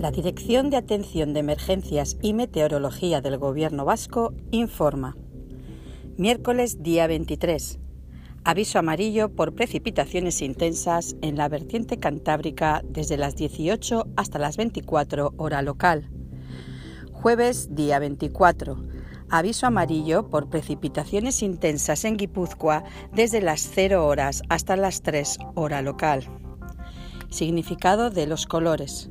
La Dirección de Atención de Emergencias y Meteorología del Gobierno Vasco informa. Miércoles día 23. Aviso amarillo por precipitaciones intensas en la vertiente cantábrica desde las 18 hasta las 24 hora local. Jueves día 24. Aviso amarillo por precipitaciones intensas en Guipúzcoa desde las 0 horas hasta las 3 hora local. Significado de los colores.